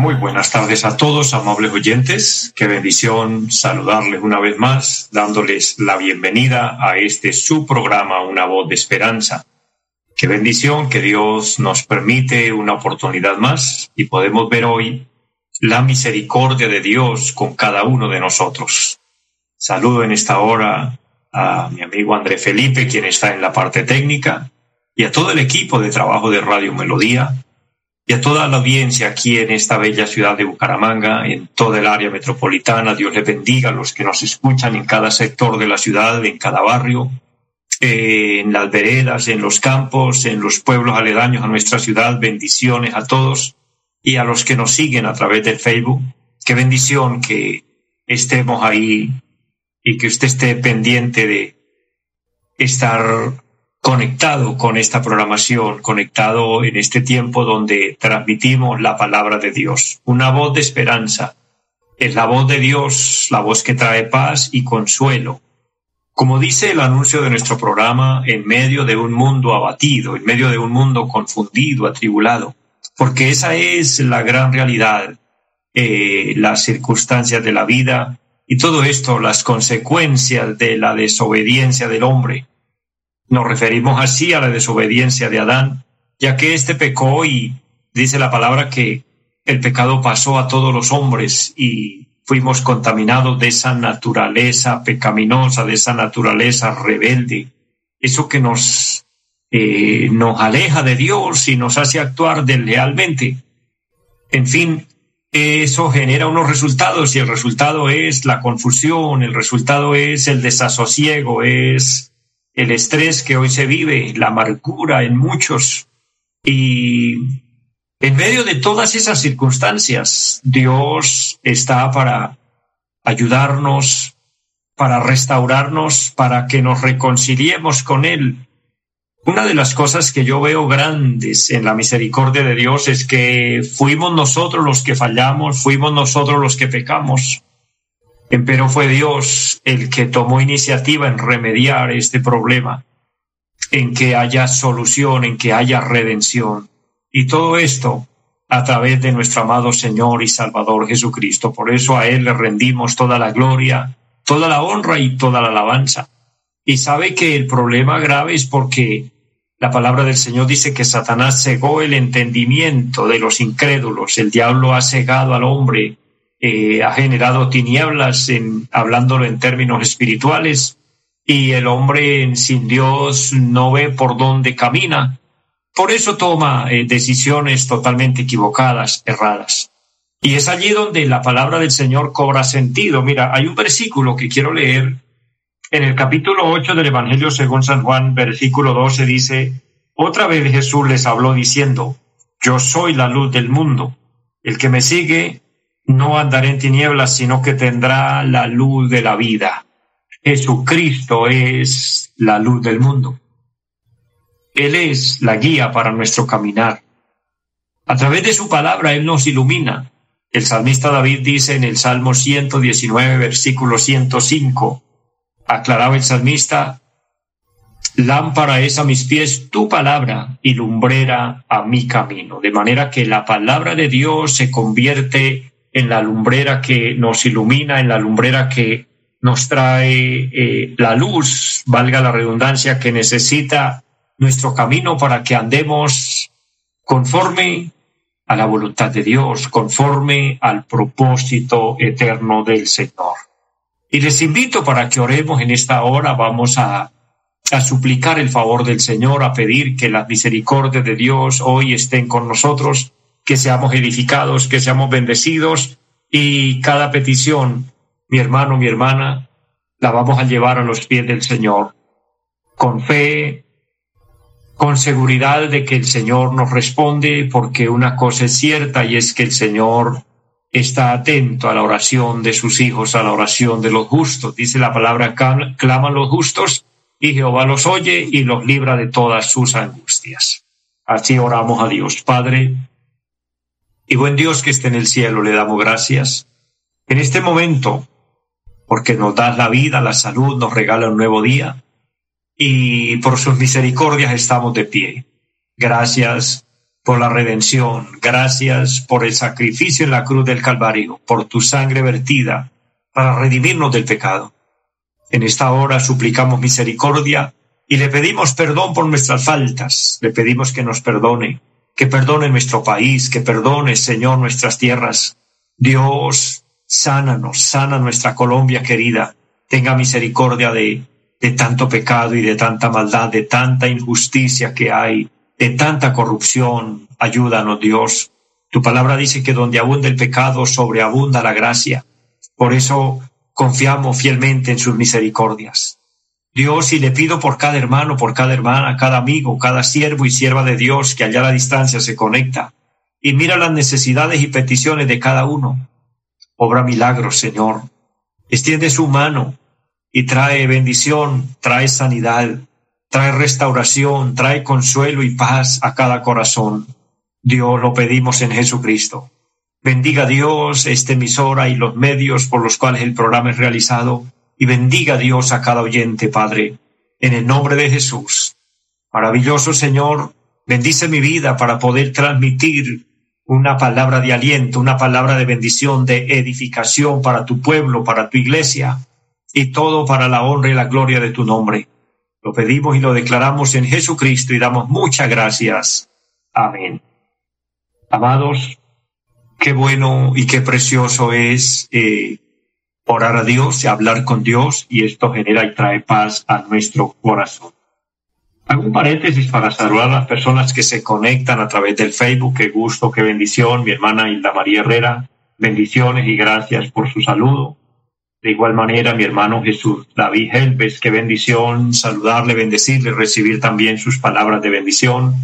Muy buenas tardes a todos, amables oyentes. Qué bendición saludarles una vez más, dándoles la bienvenida a este su programa, Una voz de esperanza. Qué bendición que Dios nos permite una oportunidad más y podemos ver hoy la misericordia de Dios con cada uno de nosotros. Saludo en esta hora a mi amigo André Felipe, quien está en la parte técnica, y a todo el equipo de trabajo de Radio Melodía, y a toda la audiencia aquí en esta bella ciudad de Bucaramanga, en toda el área metropolitana. Dios les bendiga a los que nos escuchan en cada sector de la ciudad, en cada barrio, en las veredas, en los campos, en los pueblos aledaños a nuestra ciudad. Bendiciones a todos y a los que nos siguen a través del Facebook. Qué bendición que estemos ahí y que usted esté pendiente de estar conectado con esta programación, conectado en este tiempo donde transmitimos la palabra de Dios. Una voz de esperanza. Es la voz de Dios, la voz que trae paz y consuelo. Como dice el anuncio de nuestro programa, en medio de un mundo abatido, en medio de un mundo confundido, atribulado, porque esa es la gran realidad, eh, las circunstancias de la vida y todo esto, las consecuencias de la desobediencia del hombre, nos referimos así a la desobediencia de Adán, ya que éste pecó y dice la palabra que el pecado pasó a todos los hombres y fuimos contaminados de esa naturaleza pecaminosa, de esa naturaleza rebelde, eso que nos, eh, nos aleja de Dios y nos hace actuar deslealmente. En fin, eso genera unos resultados y el resultado es la confusión, el resultado es el desasosiego, es el estrés que hoy se vive, la amargura en muchos. Y en medio de todas esas circunstancias, Dios está para ayudarnos, para restaurarnos, para que nos reconciliemos con Él. Una de las cosas que yo veo grandes en la misericordia de Dios es que fuimos nosotros los que fallamos, fuimos nosotros los que pecamos. Pero fue Dios el que tomó iniciativa en remediar este problema, en que haya solución, en que haya redención. Y todo esto a través de nuestro amado Señor y Salvador Jesucristo. Por eso a Él le rendimos toda la gloria, toda la honra y toda la alabanza. Y sabe que el problema grave es porque la palabra del Señor dice que Satanás cegó el entendimiento de los incrédulos. El diablo ha cegado al hombre eh, ha generado tinieblas, en, hablándolo en términos espirituales, y el hombre sin Dios no ve por dónde camina. Por eso toma eh, decisiones totalmente equivocadas, erradas. Y es allí donde la palabra del Señor cobra sentido. Mira, hay un versículo que quiero leer. En el capítulo 8 del Evangelio según San Juan, versículo 12 dice, otra vez Jesús les habló diciendo, yo soy la luz del mundo. El que me sigue no andará en tinieblas, sino que tendrá la luz de la vida. Jesucristo es la luz del mundo. Él es la guía para nuestro caminar. A través de su palabra Él nos ilumina. El salmista David dice en el Salmo 119, versículo 105, aclaraba el salmista, lámpara es a mis pies tu palabra y lumbrera a mi camino. De manera que la palabra de Dios se convierte en la lumbrera que nos ilumina, en la lumbrera que nos trae eh, la luz, valga la redundancia, que necesita nuestro camino para que andemos conforme a la voluntad de Dios, conforme al propósito eterno del Señor. Y les invito para que oremos en esta hora, vamos a, a suplicar el favor del Señor, a pedir que las misericordias de Dios hoy estén con nosotros que seamos edificados, que seamos bendecidos y cada petición, mi hermano, mi hermana, la vamos a llevar a los pies del Señor con fe, con seguridad de que el Señor nos responde, porque una cosa es cierta y es que el Señor está atento a la oración de sus hijos, a la oración de los justos. Dice la palabra, claman los justos y Jehová los oye y los libra de todas sus angustias. Así oramos a Dios, Padre. Y buen Dios que esté en el cielo, le damos gracias. En este momento, porque nos das la vida, la salud, nos regala un nuevo día y por sus misericordias estamos de pie. Gracias por la redención, gracias por el sacrificio en la cruz del Calvario, por tu sangre vertida para redimirnos del pecado. En esta hora suplicamos misericordia y le pedimos perdón por nuestras faltas, le pedimos que nos perdone, que perdone nuestro país, que perdone, Señor, nuestras tierras. Dios, sánanos, sana nuestra Colombia querida, tenga misericordia de, de tanto pecado y de tanta maldad, de tanta injusticia que hay, de tanta corrupción. Ayúdanos, Dios. Tu palabra dice que donde abunda el pecado, sobreabunda la gracia. Por eso confiamos fielmente en sus misericordias. Dios, y le pido por cada hermano, por cada hermana, cada amigo, cada siervo y sierva de Dios que allá a la distancia se conecta y mira las necesidades y peticiones de cada uno. Obra milagros, Señor. Extiende su mano y trae bendición, trae sanidad, trae restauración, trae consuelo y paz a cada corazón. Dios lo pedimos en Jesucristo. Bendiga Dios esta emisora y los medios por los cuales el programa es realizado y bendiga Dios a cada oyente, Padre, en el nombre de Jesús. Maravilloso Señor, bendice mi vida para poder transmitir una palabra de aliento, una palabra de bendición, de edificación para tu pueblo, para tu iglesia, y todo para la honra y la gloria de tu nombre. Lo pedimos y lo declaramos en Jesucristo y damos muchas gracias. Amén. Amados, qué bueno y qué precioso es eh, orar a Dios y hablar con Dios y esto genera y trae paz a nuestro corazón. Hago un paréntesis para saludar a las personas que se conectan a través del Facebook. Qué gusto, qué bendición. Mi hermana Hilda María Herrera, bendiciones y gracias por su saludo. De igual manera, mi hermano Jesús David Helves, qué bendición saludarle, bendecirle, recibir también sus palabras de bendición.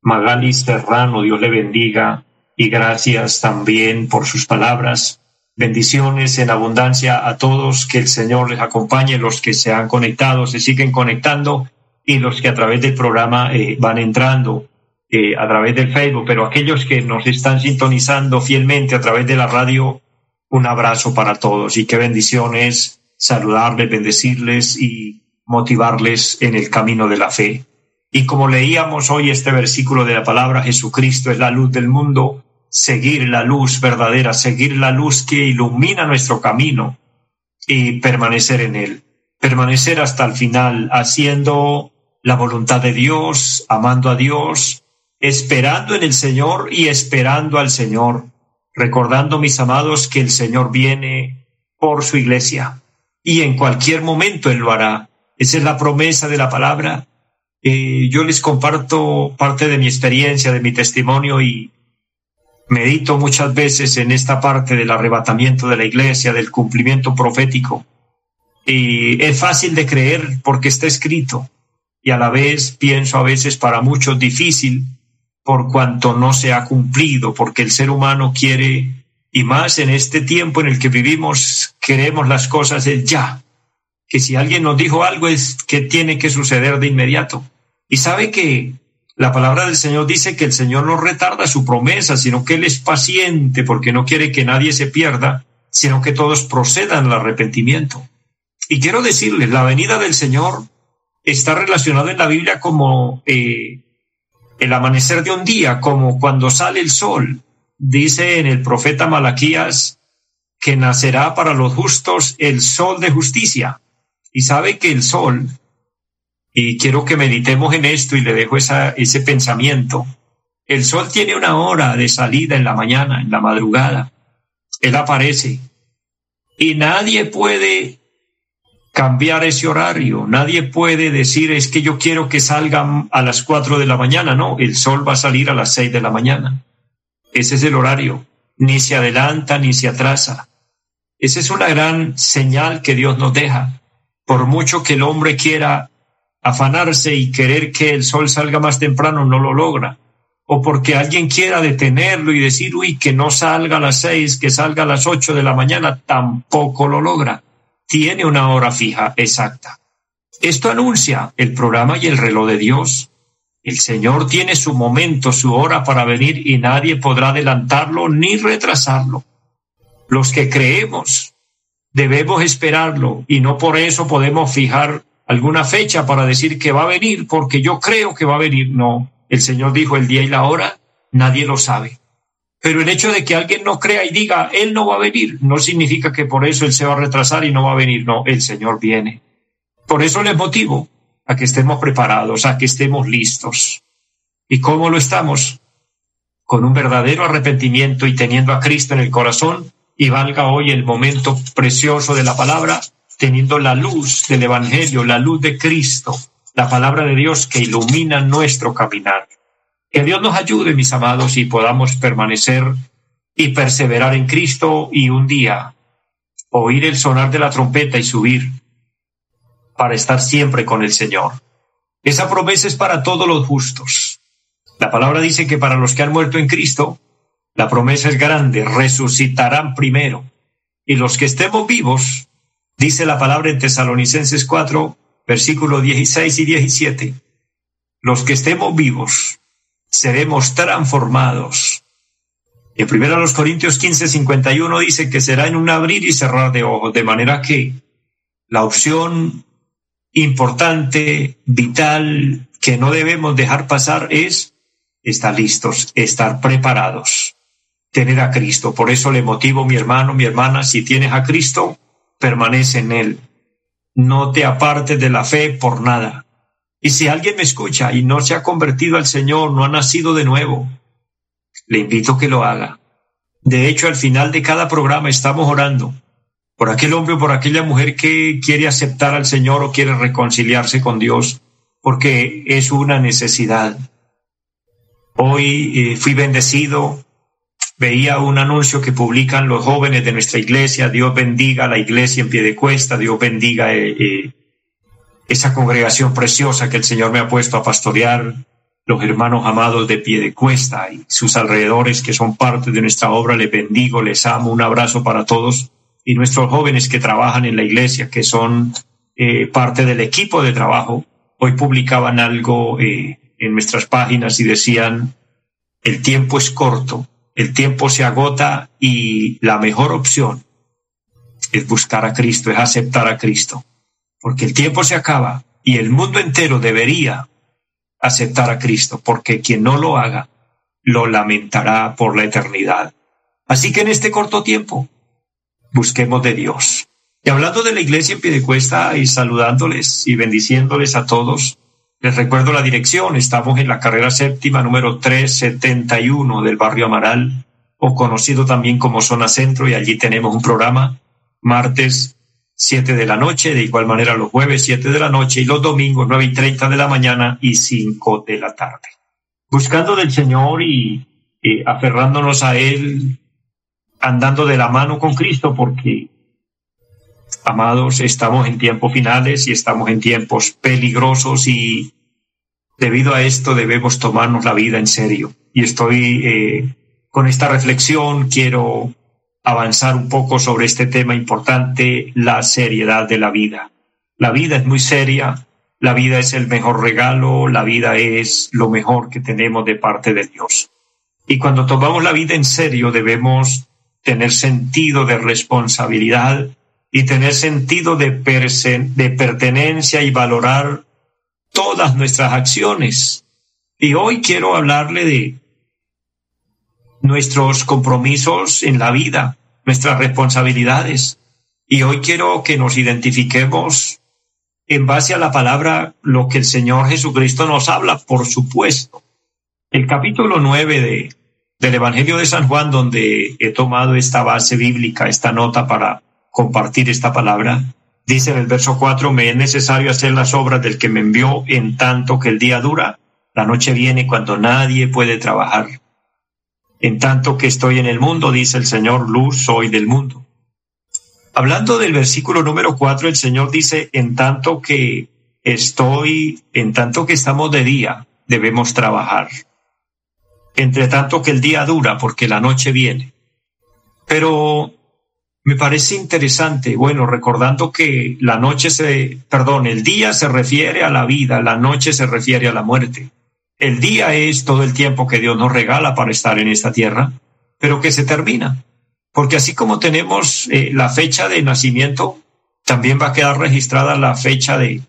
Magali Serrano, Dios le bendiga y gracias también por sus palabras. Bendiciones en abundancia a todos, que el Señor les acompañe, los que se han conectado, se siguen conectando y los que a través del programa eh, van entrando eh, a través del Facebook, pero aquellos que nos están sintonizando fielmente a través de la radio, un abrazo para todos y qué bendición es saludarles, bendecirles y motivarles en el camino de la fe. Y como leíamos hoy este versículo de la palabra, Jesucristo es la luz del mundo, seguir la luz verdadera, seguir la luz que ilumina nuestro camino y permanecer en él, permanecer hasta el final, haciendo la voluntad de Dios, amando a Dios, esperando en el Señor y esperando al Señor, recordando, mis amados, que el Señor viene por su iglesia y en cualquier momento Él lo hará. Esa es la promesa de la palabra eh, yo les comparto parte de mi experiencia, de mi testimonio y medito muchas veces en esta parte del arrebatamiento de la iglesia, del cumplimiento profético. Y es fácil de creer porque está escrito y a la vez pienso a veces para muchos difícil por cuanto no se ha cumplido, porque el ser humano quiere, y más en este tiempo en el que vivimos, queremos las cosas ya, que si alguien nos dijo algo es que tiene que suceder de inmediato. Y sabe que la palabra del Señor dice que el Señor no retarda su promesa, sino que Él es paciente porque no quiere que nadie se pierda, sino que todos procedan al arrepentimiento. Y quiero decirles, la venida del Señor está relacionada en la Biblia como eh, el amanecer de un día, como cuando sale el sol. Dice en el profeta Malaquías que nacerá para los justos el sol de justicia. Y sabe que el sol y quiero que meditemos en esto y le dejo ese pensamiento. El sol tiene una hora de salida en la mañana, en la madrugada. Él aparece. Y nadie puede cambiar ese horario. Nadie puede decir es que yo quiero que salgan a las cuatro de la mañana. No, el sol va a salir a las seis de la mañana. Ese es el horario. Ni se adelanta ni se atrasa. Esa es una gran señal que Dios nos deja. Por mucho que el hombre quiera afanarse y querer que el sol salga más temprano no lo logra. O porque alguien quiera detenerlo y decir, uy, que no salga a las seis, que salga a las ocho de la mañana, tampoco lo logra. Tiene una hora fija exacta. Esto anuncia el programa y el reloj de Dios. El Señor tiene su momento, su hora para venir y nadie podrá adelantarlo ni retrasarlo. Los que creemos debemos esperarlo y no por eso podemos fijar alguna fecha para decir que va a venir porque yo creo que va a venir. No, el Señor dijo el día y la hora, nadie lo sabe. Pero el hecho de que alguien no crea y diga, Él no va a venir, no significa que por eso Él se va a retrasar y no va a venir. No, el Señor viene. Por eso les motivo a que estemos preparados, a que estemos listos. ¿Y cómo lo estamos? Con un verdadero arrepentimiento y teniendo a Cristo en el corazón, y valga hoy el momento precioso de la palabra, teniendo la luz del Evangelio, la luz de Cristo, la palabra de Dios que ilumina nuestro caminar. Que Dios nos ayude, mis amados, y podamos permanecer y perseverar en Cristo y un día oír el sonar de la trompeta y subir para estar siempre con el Señor. Esa promesa es para todos los justos. La palabra dice que para los que han muerto en Cristo, la promesa es grande, resucitarán primero. Y los que estemos vivos, dice la palabra en Tesalonicenses 4, versículos 16 y 17, los que estemos vivos, seremos transformados. Y primero los Corintios 15, 51 dice que será en un abrir y cerrar de ojos, de manera que la opción importante, vital, que no debemos dejar pasar es estar listos, estar preparados, tener a Cristo. Por eso le motivo, mi hermano, mi hermana, si tienes a Cristo, permanece en Él. No te apartes de la fe por nada. Y si alguien me escucha y no se ha convertido al Señor, no ha nacido de nuevo, le invito a que lo haga. De hecho, al final de cada programa estamos orando por aquel hombre o por aquella mujer que quiere aceptar al Señor o quiere reconciliarse con Dios, porque es una necesidad. Hoy eh, fui bendecido, veía un anuncio que publican los jóvenes de nuestra iglesia, Dios bendiga a la iglesia en pie de cuesta, Dios bendiga eh, eh, esa congregación preciosa que el Señor me ha puesto a pastorear, los hermanos amados de pie de cuesta y sus alrededores que son parte de nuestra obra, les bendigo, les amo, un abrazo para todos y nuestros jóvenes que trabajan en la iglesia, que son eh, parte del equipo de trabajo, hoy publicaban algo en nuestras páginas y decían, el tiempo es corto, el tiempo se agota y la mejor opción es buscar a Cristo, es aceptar a Cristo, porque el tiempo se acaba y el mundo entero debería aceptar a Cristo, porque quien no lo haga lo lamentará por la eternidad. Así que en este corto tiempo busquemos de Dios. Y hablando de la iglesia en cuesta y saludándoles y bendiciéndoles a todos, les recuerdo la dirección. Estamos en la carrera séptima número 371 del barrio Amaral, o conocido también como Zona Centro, y allí tenemos un programa martes 7 de la noche, de igual manera los jueves 7 de la noche y los domingos 9 y 30 de la mañana y 5 de la tarde. Buscando del Señor y aferrándonos a Él andando de la mano con Cristo porque, amados, estamos en tiempos finales y estamos en tiempos peligrosos y debido a esto debemos tomarnos la vida en serio. Y estoy eh, con esta reflexión, quiero avanzar un poco sobre este tema importante, la seriedad de la vida. La vida es muy seria, la vida es el mejor regalo, la vida es lo mejor que tenemos de parte de Dios. Y cuando tomamos la vida en serio debemos tener sentido de responsabilidad y tener sentido de, de pertenencia y valorar todas nuestras acciones. Y hoy quiero hablarle de nuestros compromisos en la vida, nuestras responsabilidades. Y hoy quiero que nos identifiquemos en base a la palabra lo que el Señor Jesucristo nos habla, por supuesto. El capítulo nueve de del Evangelio de San Juan, donde he tomado esta base bíblica, esta nota para compartir esta palabra, dice en el verso 4, me es necesario hacer las obras del que me envió en tanto que el día dura, la noche viene cuando nadie puede trabajar. En tanto que estoy en el mundo, dice el Señor, luz soy del mundo. Hablando del versículo número 4, el Señor dice, en tanto que estoy, en tanto que estamos de día, debemos trabajar. Entre tanto que el día dura, porque la noche viene. Pero me parece interesante, bueno, recordando que la noche se, perdón, el día se refiere a la vida, la noche se refiere a la muerte. El día es todo el tiempo que Dios nos regala para estar en esta tierra, pero que se termina. Porque así como tenemos eh, la fecha de nacimiento, también va a quedar registrada la fecha de,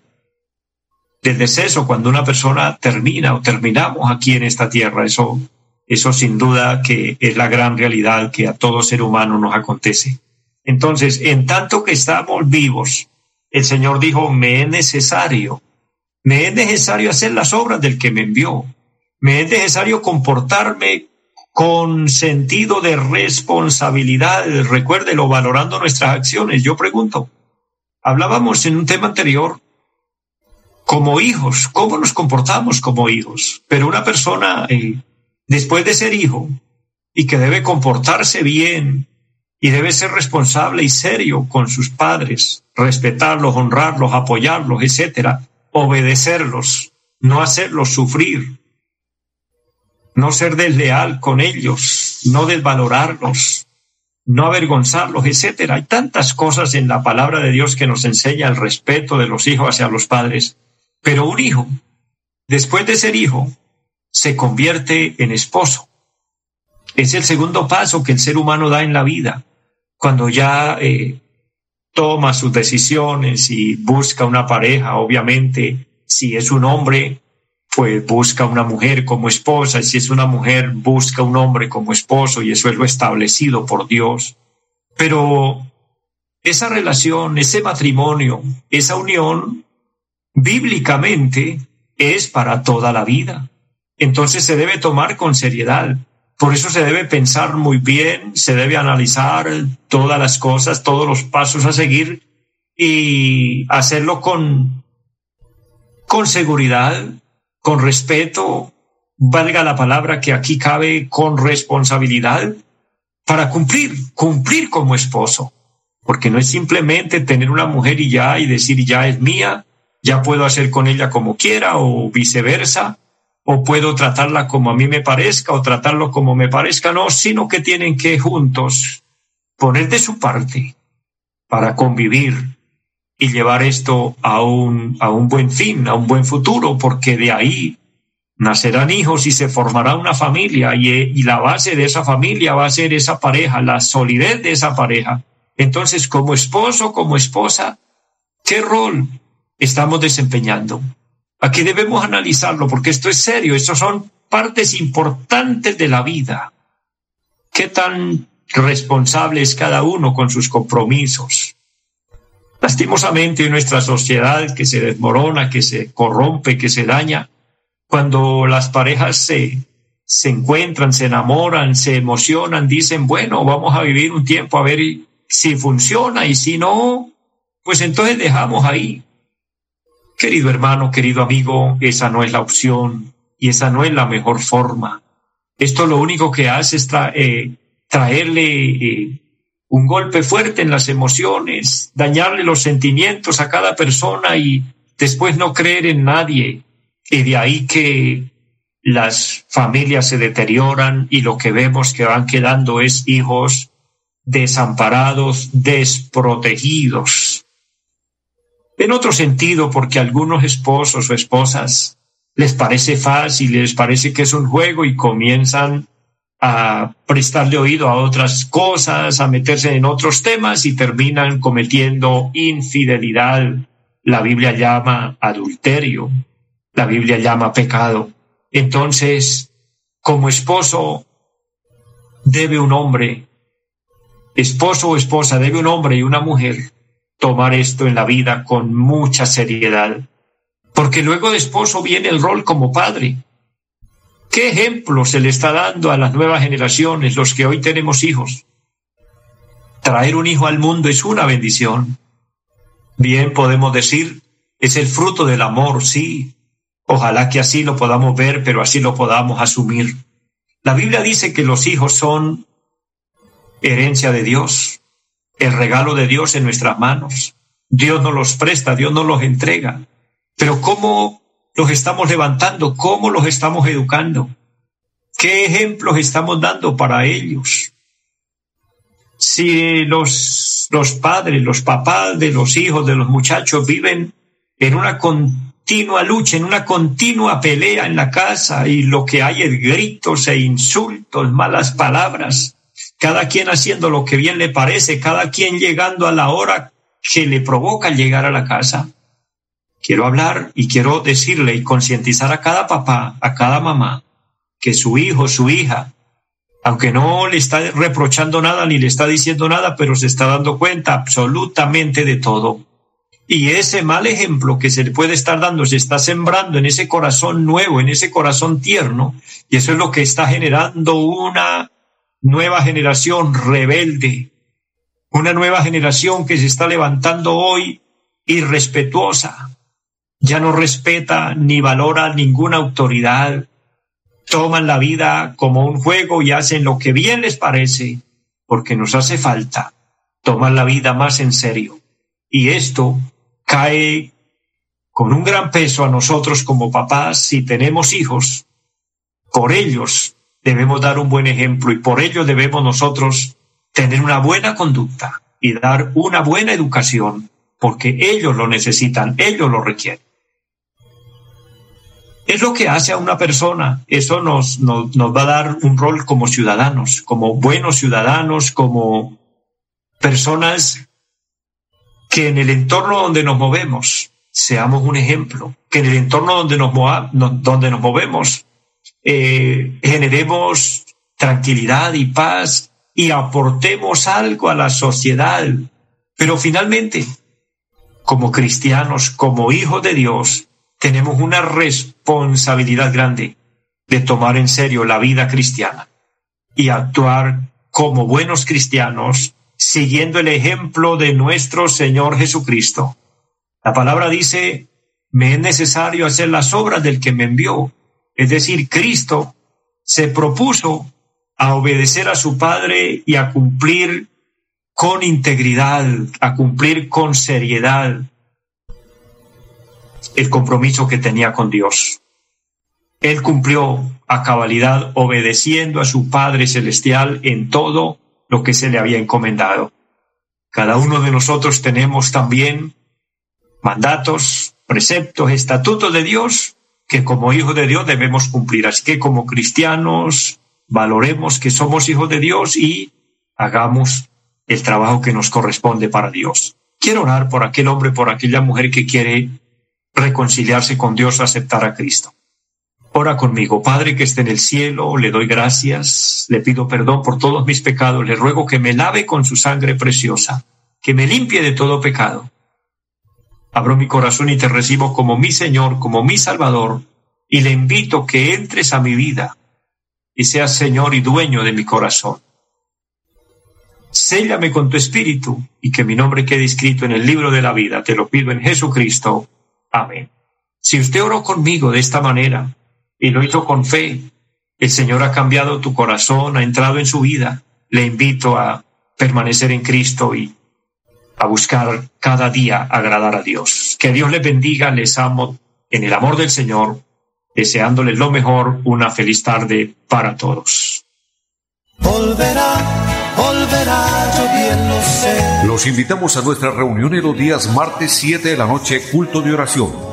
del deceso cuando una persona termina o terminamos aquí en esta tierra. Eso, eso sin duda que es la gran realidad que a todo ser humano nos acontece. Entonces, en tanto que estamos vivos, el Señor dijo, me es necesario, me es necesario hacer las obras del que me envió, me es necesario comportarme con sentido de responsabilidad, recuérdelo, valorando nuestras acciones. Yo pregunto, hablábamos en un tema anterior como hijos, cómo nos comportamos como hijos, pero una persona eh, después de ser hijo y que debe comportarse bien, y debe ser responsable y serio con sus padres, respetarlos, honrarlos, apoyarlos, etcétera, obedecerlos, no hacerlos sufrir, no ser desleal con ellos, no desvalorarlos, no avergonzarlos, etcétera. Hay tantas cosas en la palabra de Dios que nos enseña el respeto de los hijos hacia los padres, pero un hijo, después de ser hijo, se convierte en esposo. Es el segundo paso que el ser humano da en la vida cuando ya eh, toma sus decisiones y busca una pareja, obviamente, si es un hombre, pues busca una mujer como esposa, y si es una mujer, busca un hombre como esposo, y eso es lo establecido por Dios. Pero esa relación, ese matrimonio, esa unión, bíblicamente es para toda la vida. Entonces se debe tomar con seriedad. Por eso se debe pensar muy bien, se debe analizar todas las cosas, todos los pasos a seguir y hacerlo con, con seguridad, con respeto, valga la palabra que aquí cabe, con responsabilidad, para cumplir, cumplir como esposo. Porque no es simplemente tener una mujer y ya y decir ya es mía, ya puedo hacer con ella como quiera o viceversa o puedo tratarla como a mí me parezca o tratarlo como me parezca, no, sino que tienen que juntos poner de su parte para convivir y llevar esto a un, a un buen fin, a un buen futuro, porque de ahí nacerán hijos y se formará una familia y, y la base de esa familia va a ser esa pareja, la solidez de esa pareja. Entonces, como esposo, como esposa, ¿qué rol estamos desempeñando? Aquí debemos analizarlo porque esto es serio, estos son partes importantes de la vida. ¿Qué tan responsable es cada uno con sus compromisos? Lastimosamente en nuestra sociedad que se desmorona, que se corrompe, que se daña, cuando las parejas se, se encuentran, se enamoran, se emocionan, dicen, bueno, vamos a vivir un tiempo a ver si funciona y si no, pues entonces dejamos ahí. Querido hermano, querido amigo, esa no es la opción y esa no es la mejor forma. Esto lo único que hace es eh, traerle eh, un golpe fuerte en las emociones, dañarle los sentimientos a cada persona y después no creer en nadie. Y de ahí que las familias se deterioran y lo que vemos que van quedando es hijos desamparados, desprotegidos, en otro sentido, porque a algunos esposos o esposas les parece fácil, les parece que es un juego y comienzan a prestarle oído a otras cosas, a meterse en otros temas y terminan cometiendo infidelidad. La Biblia llama adulterio, la Biblia llama pecado. Entonces, como esposo, debe un hombre, esposo o esposa, debe un hombre y una mujer tomar esto en la vida con mucha seriedad, porque luego de esposo viene el rol como padre. ¿Qué ejemplo se le está dando a las nuevas generaciones, los que hoy tenemos hijos? Traer un hijo al mundo es una bendición. Bien podemos decir, es el fruto del amor, sí. Ojalá que así lo podamos ver, pero así lo podamos asumir. La Biblia dice que los hijos son herencia de Dios el regalo de Dios en nuestras manos. Dios nos los presta, Dios nos los entrega. Pero ¿cómo los estamos levantando? ¿Cómo los estamos educando? ¿Qué ejemplos estamos dando para ellos? Si los, los padres, los papás de los hijos de los muchachos viven en una continua lucha, en una continua pelea en la casa y lo que hay es gritos e insultos, malas palabras, cada quien haciendo lo que bien le parece, cada quien llegando a la hora que le provoca llegar a la casa. Quiero hablar y quiero decirle y concientizar a cada papá, a cada mamá, que su hijo, su hija, aunque no le está reprochando nada ni le está diciendo nada, pero se está dando cuenta absolutamente de todo. Y ese mal ejemplo que se le puede estar dando se está sembrando en ese corazón nuevo, en ese corazón tierno, y eso es lo que está generando una nueva generación rebelde, una nueva generación que se está levantando hoy irrespetuosa, ya no respeta ni valora ninguna autoridad, toman la vida como un juego y hacen lo que bien les parece, porque nos hace falta tomar la vida más en serio. Y esto cae con un gran peso a nosotros como papás si tenemos hijos. Por ellos debemos dar un buen ejemplo y por ello debemos nosotros tener una buena conducta y dar una buena educación, porque ellos lo necesitan, ellos lo requieren es lo que hace a una persona. Eso nos, nos, va a dar un rol como ciudadanos, como buenos ciudadanos, como personas que en el entorno donde nos movemos seamos un ejemplo, que en el entorno donde nos, donde nos movemos eh, generemos tranquilidad y paz y aportemos algo a la sociedad. Pero finalmente, como cristianos, como hijos de Dios, tenemos una responsabilidad grande de tomar en serio la vida cristiana y actuar como buenos cristianos siguiendo el ejemplo de nuestro Señor Jesucristo. La palabra dice, me es necesario hacer las obras del que me envió. Es decir, Cristo se propuso a obedecer a su Padre y a cumplir con integridad, a cumplir con seriedad, el compromiso que tenía con Dios. Él cumplió a cabalidad obedeciendo a su Padre Celestial en todo lo que se le había encomendado. Cada uno de nosotros tenemos también mandatos, preceptos, estatutos de Dios que como hijos de Dios debemos cumplir. Así que como cristianos valoremos que somos hijos de Dios y hagamos el trabajo que nos corresponde para Dios. Quiero orar por aquel hombre, por aquella mujer que quiere reconciliarse con Dios, aceptar a Cristo. Ora conmigo, Padre que esté en el cielo, le doy gracias, le pido perdón por todos mis pecados, le ruego que me lave con su sangre preciosa, que me limpie de todo pecado. Abro mi corazón y te recibo como mi Señor, como mi Salvador, y le invito que entres a mi vida y seas Señor y dueño de mi corazón. Séllame con tu espíritu y que mi nombre quede escrito en el libro de la vida. Te lo pido en Jesucristo. Amén. Si usted oró conmigo de esta manera y lo hizo con fe, el Señor ha cambiado tu corazón, ha entrado en su vida. Le invito a permanecer en Cristo y a buscar cada día agradar a Dios. Que Dios les bendiga, les amo en el amor del Señor, deseándoles lo mejor, una feliz tarde para todos. Los invitamos a nuestra reunión en los días martes 7 de la noche, culto de oración.